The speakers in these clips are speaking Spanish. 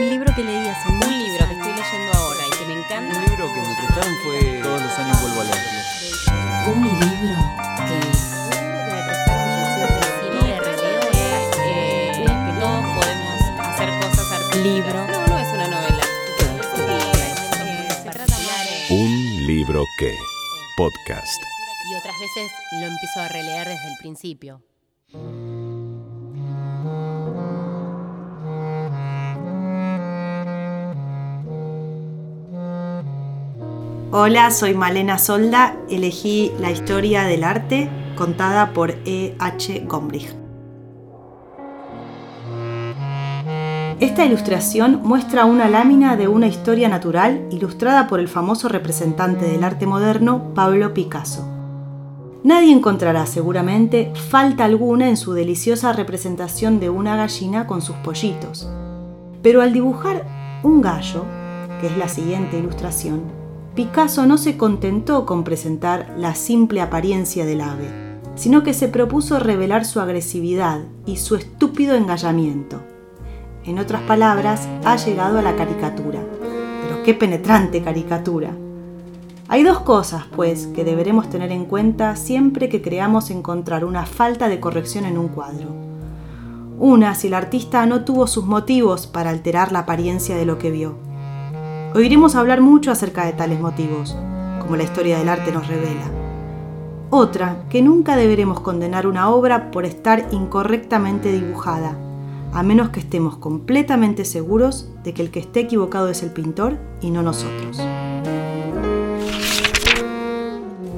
Un libro que leí hace Un libro que estoy leyendo ahora y que me encanta. Un libro que me prestaron fue Todos los años vuelvo a leerlo. Un libro que me prestaron y de releo es eh, que todos podemos hacer cosas artísticas. Libro. No, no es una novela. Un libro que. Podcast. Y otras veces lo empiezo a releer desde el principio. Hola, soy Malena Solda. Elegí la historia del arte contada por E. H. Gombrich. Esta ilustración muestra una lámina de una historia natural ilustrada por el famoso representante del arte moderno Pablo Picasso. Nadie encontrará seguramente falta alguna en su deliciosa representación de una gallina con sus pollitos. Pero al dibujar un gallo, que es la siguiente ilustración, Picasso no se contentó con presentar la simple apariencia del ave, sino que se propuso revelar su agresividad y su estúpido engallamiento. En otras palabras, ha llegado a la caricatura. Pero qué penetrante caricatura. Hay dos cosas, pues, que deberemos tener en cuenta siempre que creamos encontrar una falta de corrección en un cuadro. Una, si el artista no tuvo sus motivos para alterar la apariencia de lo que vio. Oiremos hablar mucho acerca de tales motivos, como la historia del arte nos revela. Otra, que nunca deberemos condenar una obra por estar incorrectamente dibujada, a menos que estemos completamente seguros de que el que esté equivocado es el pintor y no nosotros.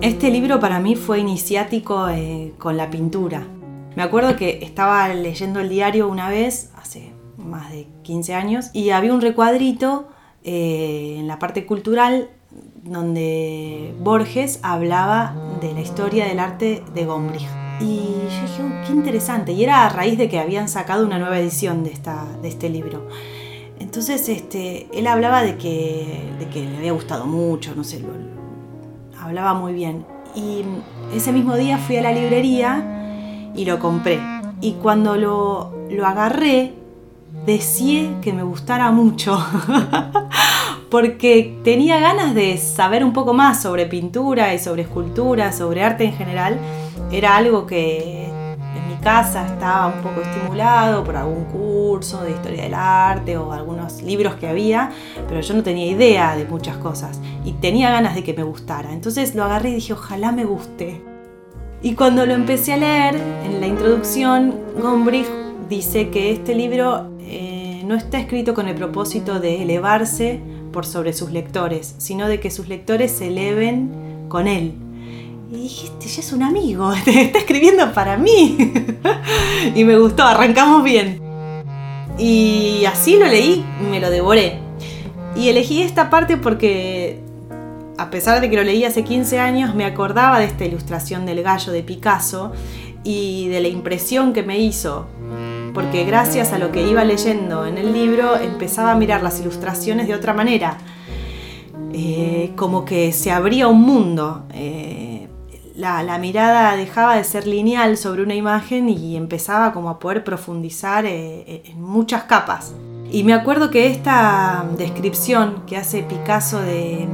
Este libro para mí fue iniciático eh, con la pintura. Me acuerdo que estaba leyendo el diario una vez, hace más de 15 años, y había un recuadrito eh, en la parte cultural donde Borges hablaba de la historia del arte de Gombrich. Y yo dije, "Oh, qué interesante. Y era a raíz de que habían sacado una nueva edición de, esta, de este libro. Entonces este, él hablaba de que, de que le había gustado mucho, no sé, lo- hablaba muy bien. Y ese mismo día fui a la librería y lo compré. Y cuando lo, lo agarré, deseé que me gustara mucho. Porque tenía ganas de saber un poco más sobre pintura y sobre escultura, sobre arte en general. Era algo que en mi casa estaba un poco estimulado por algún curso de historia del arte o algunos libros que había, pero yo no tenía idea de muchas cosas y tenía ganas de que me gustara. Entonces lo agarré y dije, ojalá me guste. Y cuando lo empecé a leer, en la introducción, Gombrich dice que este libro eh, no está escrito con el propósito de elevarse sobre sus lectores, sino de que sus lectores se eleven con él. Y dije, este ya es un amigo, está escribiendo para mí. y me gustó, arrancamos bien. Y así lo leí, me lo devoré. Y elegí esta parte porque a pesar de que lo leí hace 15 años, me acordaba de esta ilustración del gallo de Picasso y de la impresión que me hizo, porque gracias a lo que iba leyendo en el libro empezaba a mirar las ilustraciones de otra manera, Eh, como que se abría un mundo. Eh, la, mirada dejaba de ser lineal sobre una imagen y empezaba como a poder profundizar eh, en muchas capas. Y me acuerdo que esta descripción que hace Picasso de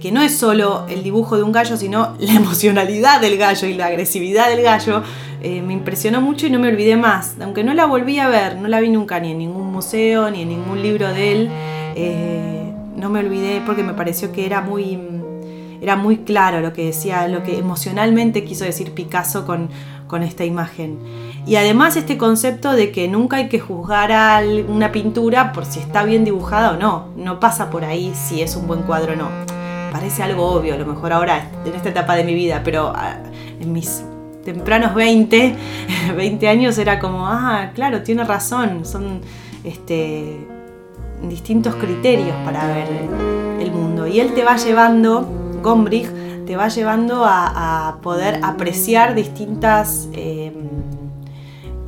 que no es solo el dibujo de un gallo, sino la emocionalidad del gallo y la agresividad del gallo, eh, me impresionó mucho y no me olvidé más. Aunque no la volví a ver, no la vi nunca ni en ningún museo ni en ningún libro de él, eh, no me olvidé porque me pareció que era muy, era muy claro lo que decía, lo que emocionalmente quiso decir Picasso con, con esta imagen. Y además este concepto de que nunca hay que juzgar a una pintura por si está bien dibujada o no. No pasa por ahí si es un buen cuadro o no. Parece algo obvio, a lo mejor ahora en esta etapa de mi vida, pero ah, en mis tempranos 20, 20 años era como, ah, claro, tiene razón, son este, distintos criterios para ver el mundo. Y él te va llevando, Gombrich, te va llevando a, poder apreciar distintas eh,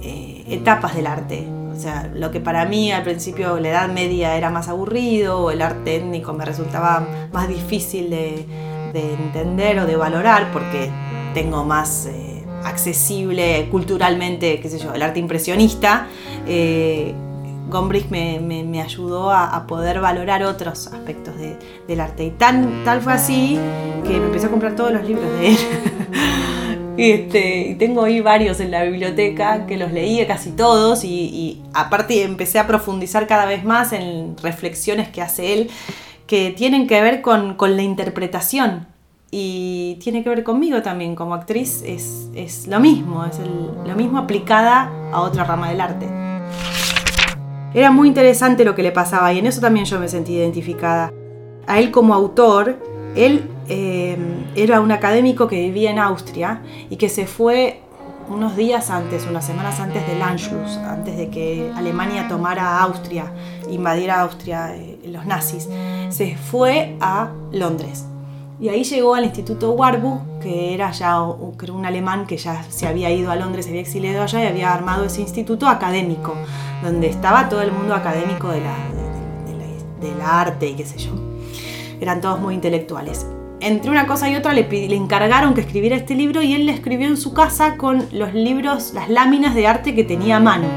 eh, etapas del arte. O sea, lo que para mí al principio la Edad Media era más aburrido o el arte étnico me resultaba más difícil de, de entender o de valorar porque tengo más eh, accesible culturalmente, qué sé yo, el arte impresionista. eh, Gombrich me, me- ayudó a, poder valorar otros aspectos de- del arte. Y tan, tal fue así que me empecé a comprar todos los libros de él. Este, y tengo ahí varios en la biblioteca que los leí casi todos y, y aparte empecé a profundizar cada vez más en reflexiones que hace él que tienen que ver con, con la interpretación y tiene que ver conmigo también como actriz es, es lo mismo, es el- lo mismo aplicada a otra rama del arte. Era muy interesante lo que le pasaba y en eso también yo me sentí identificada. A él como autor, él eh, era un académico que vivía en Austria y que se fue unos días antes, unas semanas antes del Anschluss, antes de que Alemania tomara Austria, invadiera Austria eh, los nazis, se fue a Londres. Y ahí llegó al Instituto Warburg, que era ya que era un alemán que ya se había ido a Londres, se había exiliado allá y había armado ese instituto académico, donde estaba todo el mundo académico de la, arte y qué sé yo. Eran todos muy intelectuales. Entre una cosa y otra le, le encargaron que escribiera este libro y él le escribió en su casa con los libros, las láminas de arte que tenía a mano.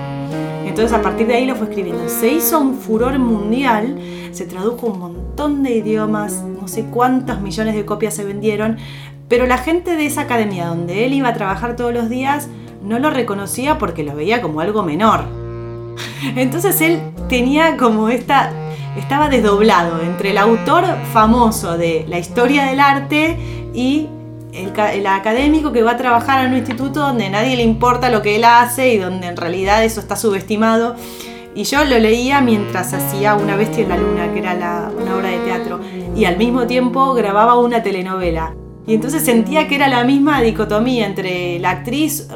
Entonces a partir de ahí lo fue escribiendo. Se hizo un furor mundial, se tradujo un montón de idiomas, no sé cuántos millones de copias se vendieron, pero la gente de esa academia donde él iba a trabajar todos los días no lo reconocía porque lo veía como algo menor. Entonces él tenía como esta, estaba desdoblado entre el autor famoso de la historia del arte y el, el académico que va a trabajar en un instituto donde nadie le importa lo que él hace y donde en realidad eso está subestimado. Y yo lo leía mientras hacía Una bestia en la luna, que era la- una obra de teatro, y al mismo tiempo grababa una telenovela. Y entonces sentía que era la misma dicotomía entre la actriz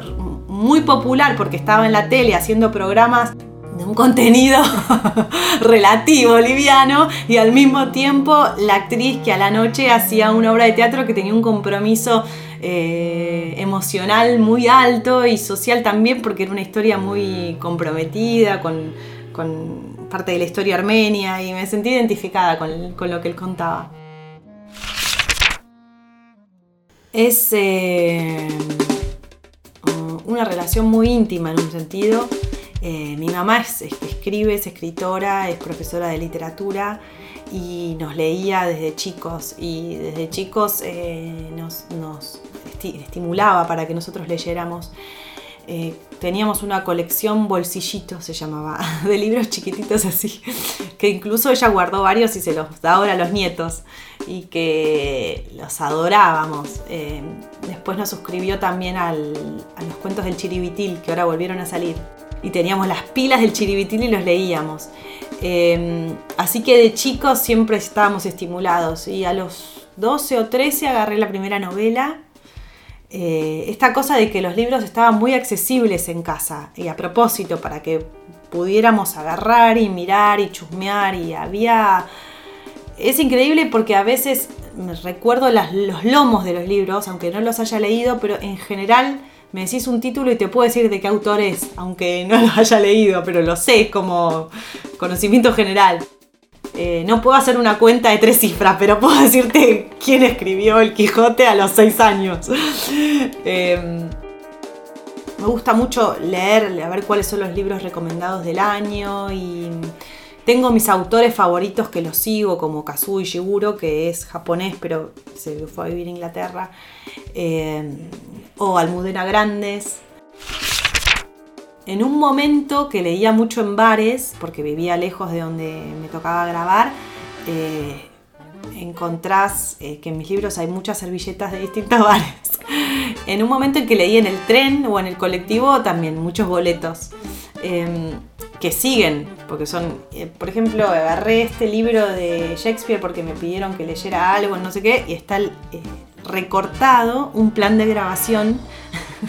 muy popular porque estaba en la tele haciendo programas de un contenido relativo, liviano, y al mismo tiempo la actriz que a la noche hacía una obra de teatro que tenía un compromiso eh, emocional muy alto y social también porque era una historia muy comprometida con, con parte de la historia armenia y me sentí identificada con, con lo que él contaba. Es eh, una relación muy íntima en un sentido. Eh, mi mamá es, es- escribe, es escritora, es profesora de literatura y nos leía desde chicos y desde chicos eh, nos, nos esti- estimulaba para que nosotros leyéramos. Eh, teníamos una colección bolsillito, se llamaba, de libros chiquititos así, que incluso ella guardó varios y se los da ahora a los nietos y que los adorábamos. Eh, después nos suscribió también a los cuentos del Chiribitil, que ahora volvieron a salir. Y teníamos las pilas del Chiribitil y los leíamos. Eh, así que de chicos siempre estábamos estimulados. Y a los 12 o 13 agarré la primera novela. Eh, esta cosa de que los libros estaban muy accesibles en casa. Y a propósito, para que pudiéramos agarrar y mirar y chusmear. Y había es increíble porque a veces recuerdo los lomos de los libros, aunque no los haya leído, pero en general me decís un título y te puedo decir de qué autor es, aunque no lo haya leído, pero lo sé como conocimiento general. Eh, no puedo hacer una cuenta de tres cifras, pero puedo decirte quién escribió El Quijote a los seis años. Eh, me gusta mucho leer, a ver cuáles son los libros recomendados del año y tengo mis autores favoritos que los sigo, como Kazuo Ishiguro, que es japonés, pero se fue a vivir a Inglaterra, eh, o Almudena Grandes. En un momento que leía mucho en bares, porque vivía lejos de donde me tocaba grabar, eh, encontrás eh, que en mis libros hay muchas servilletas de distintos bares. En un momento en que leí en el tren o en el colectivo también muchos boletos eh, que siguen, porque son, eh, por ejemplo, agarré este libro de Shakespeare porque me pidieron que leyera algo, no sé qué, y está eh, recortado un plan de grabación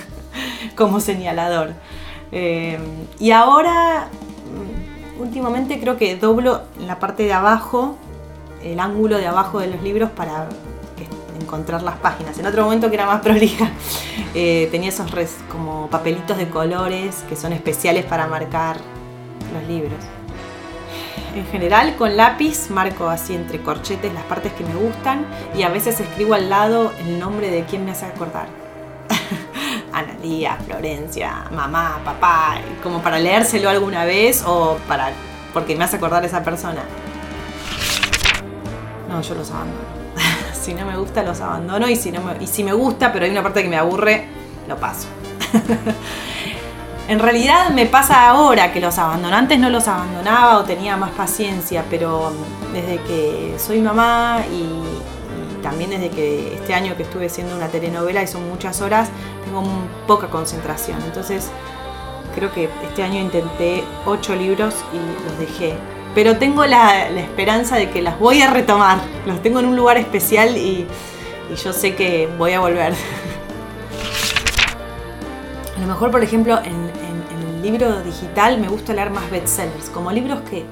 como señalador. Eh, y ahora, mm, últimamente creo que doblo la parte de abajo, el ángulo de abajo de los libros para encontrar las páginas. En otro momento que era más prolija, eh, tenía esos como papelitos de colores que son especiales para marcar los libros. En general con lápiz marco así entre corchetes las partes que me gustan y a veces escribo al lado el nombre de quien me hace acordar. Analía, Florencia, mamá, papá, como para leérselo alguna vez o para porque me hace acordar a esa persona. No, yo los abandono. si no me gusta, los abandono y si, no me, y si me gusta, pero hay una parte que me aburre, lo paso. en realidad me pasa ahora que los abandono. Antes no los abandonaba o tenía más paciencia, pero desde que soy mamá y, también desde que este año que estuve haciendo una telenovela y son muchas horas, tengo poca concentración. Entonces creo que este año intenté ocho libros y los dejé. Pero tengo la, esperanza de que las voy a retomar. Los tengo en un lugar especial y, yo sé que voy a volver. A lo mejor, por ejemplo, en- en el libro digital me gusta leer más bestsellers, como libros que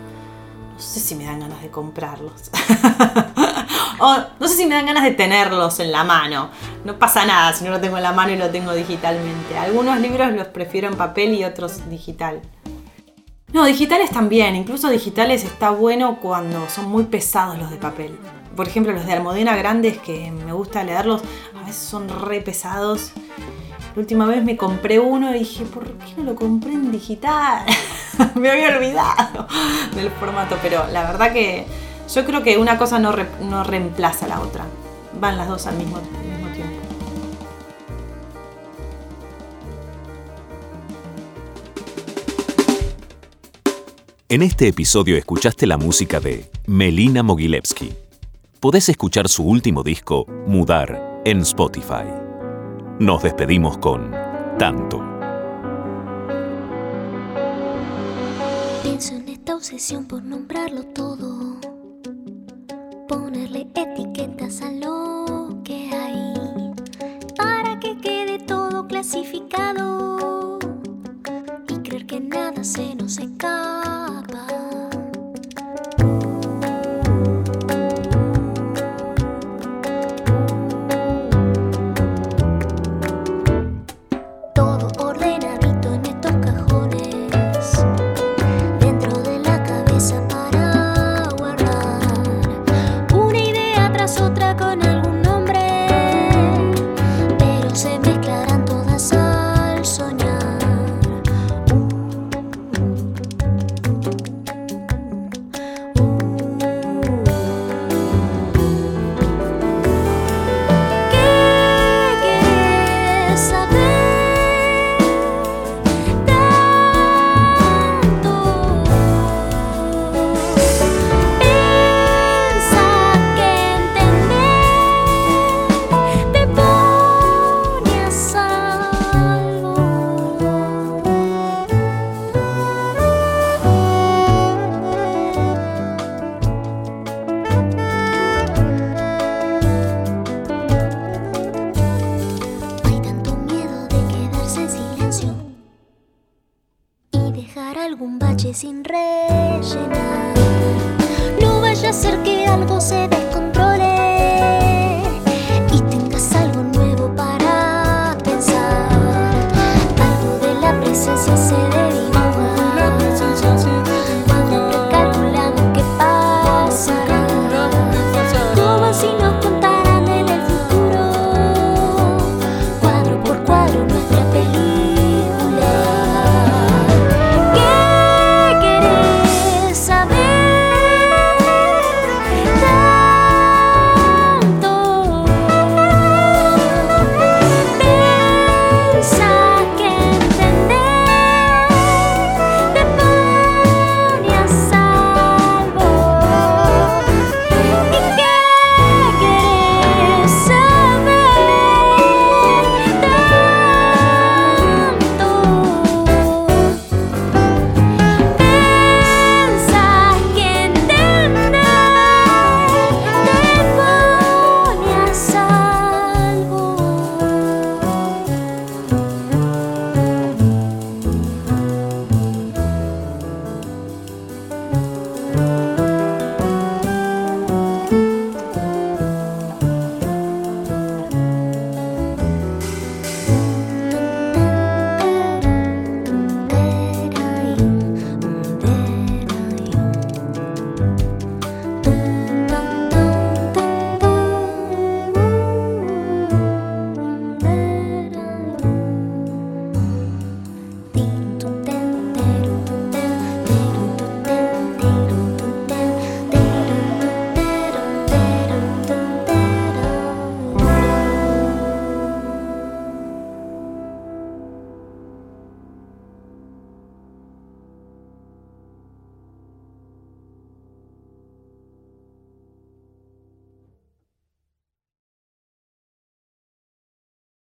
no sé si me dan ganas de comprarlos. no sé si me dan ganas de tenerlos en la mano. No pasa nada si no lo tengo en la mano y lo tengo digitalmente. Algunos libros los prefiero en papel y otros digital. No, digitales también. Incluso digitales está bueno cuando son muy pesados los de papel. Por ejemplo, los de Almudena Grandes, que me gusta leerlos, a veces son re pesados. La última vez me compré uno y dije, ¿por qué no lo compré en digital? me había olvidado del formato, pero la verdad que yo creo que una cosa no, re- no reemplaza a la otra. Van las dos al mismo, al mismo tiempo. En este episodio escuchaste la música de Melina Mogilevsky. Podés escuchar su último disco, Mudar, en Spotify. Nos despedimos con Tanto. Pienso en esta obsesión por nombrarlo todo. Ponerle etiquetas a lo que hay. Para que quede todo clasificado. Y creer que nada se nos escapa.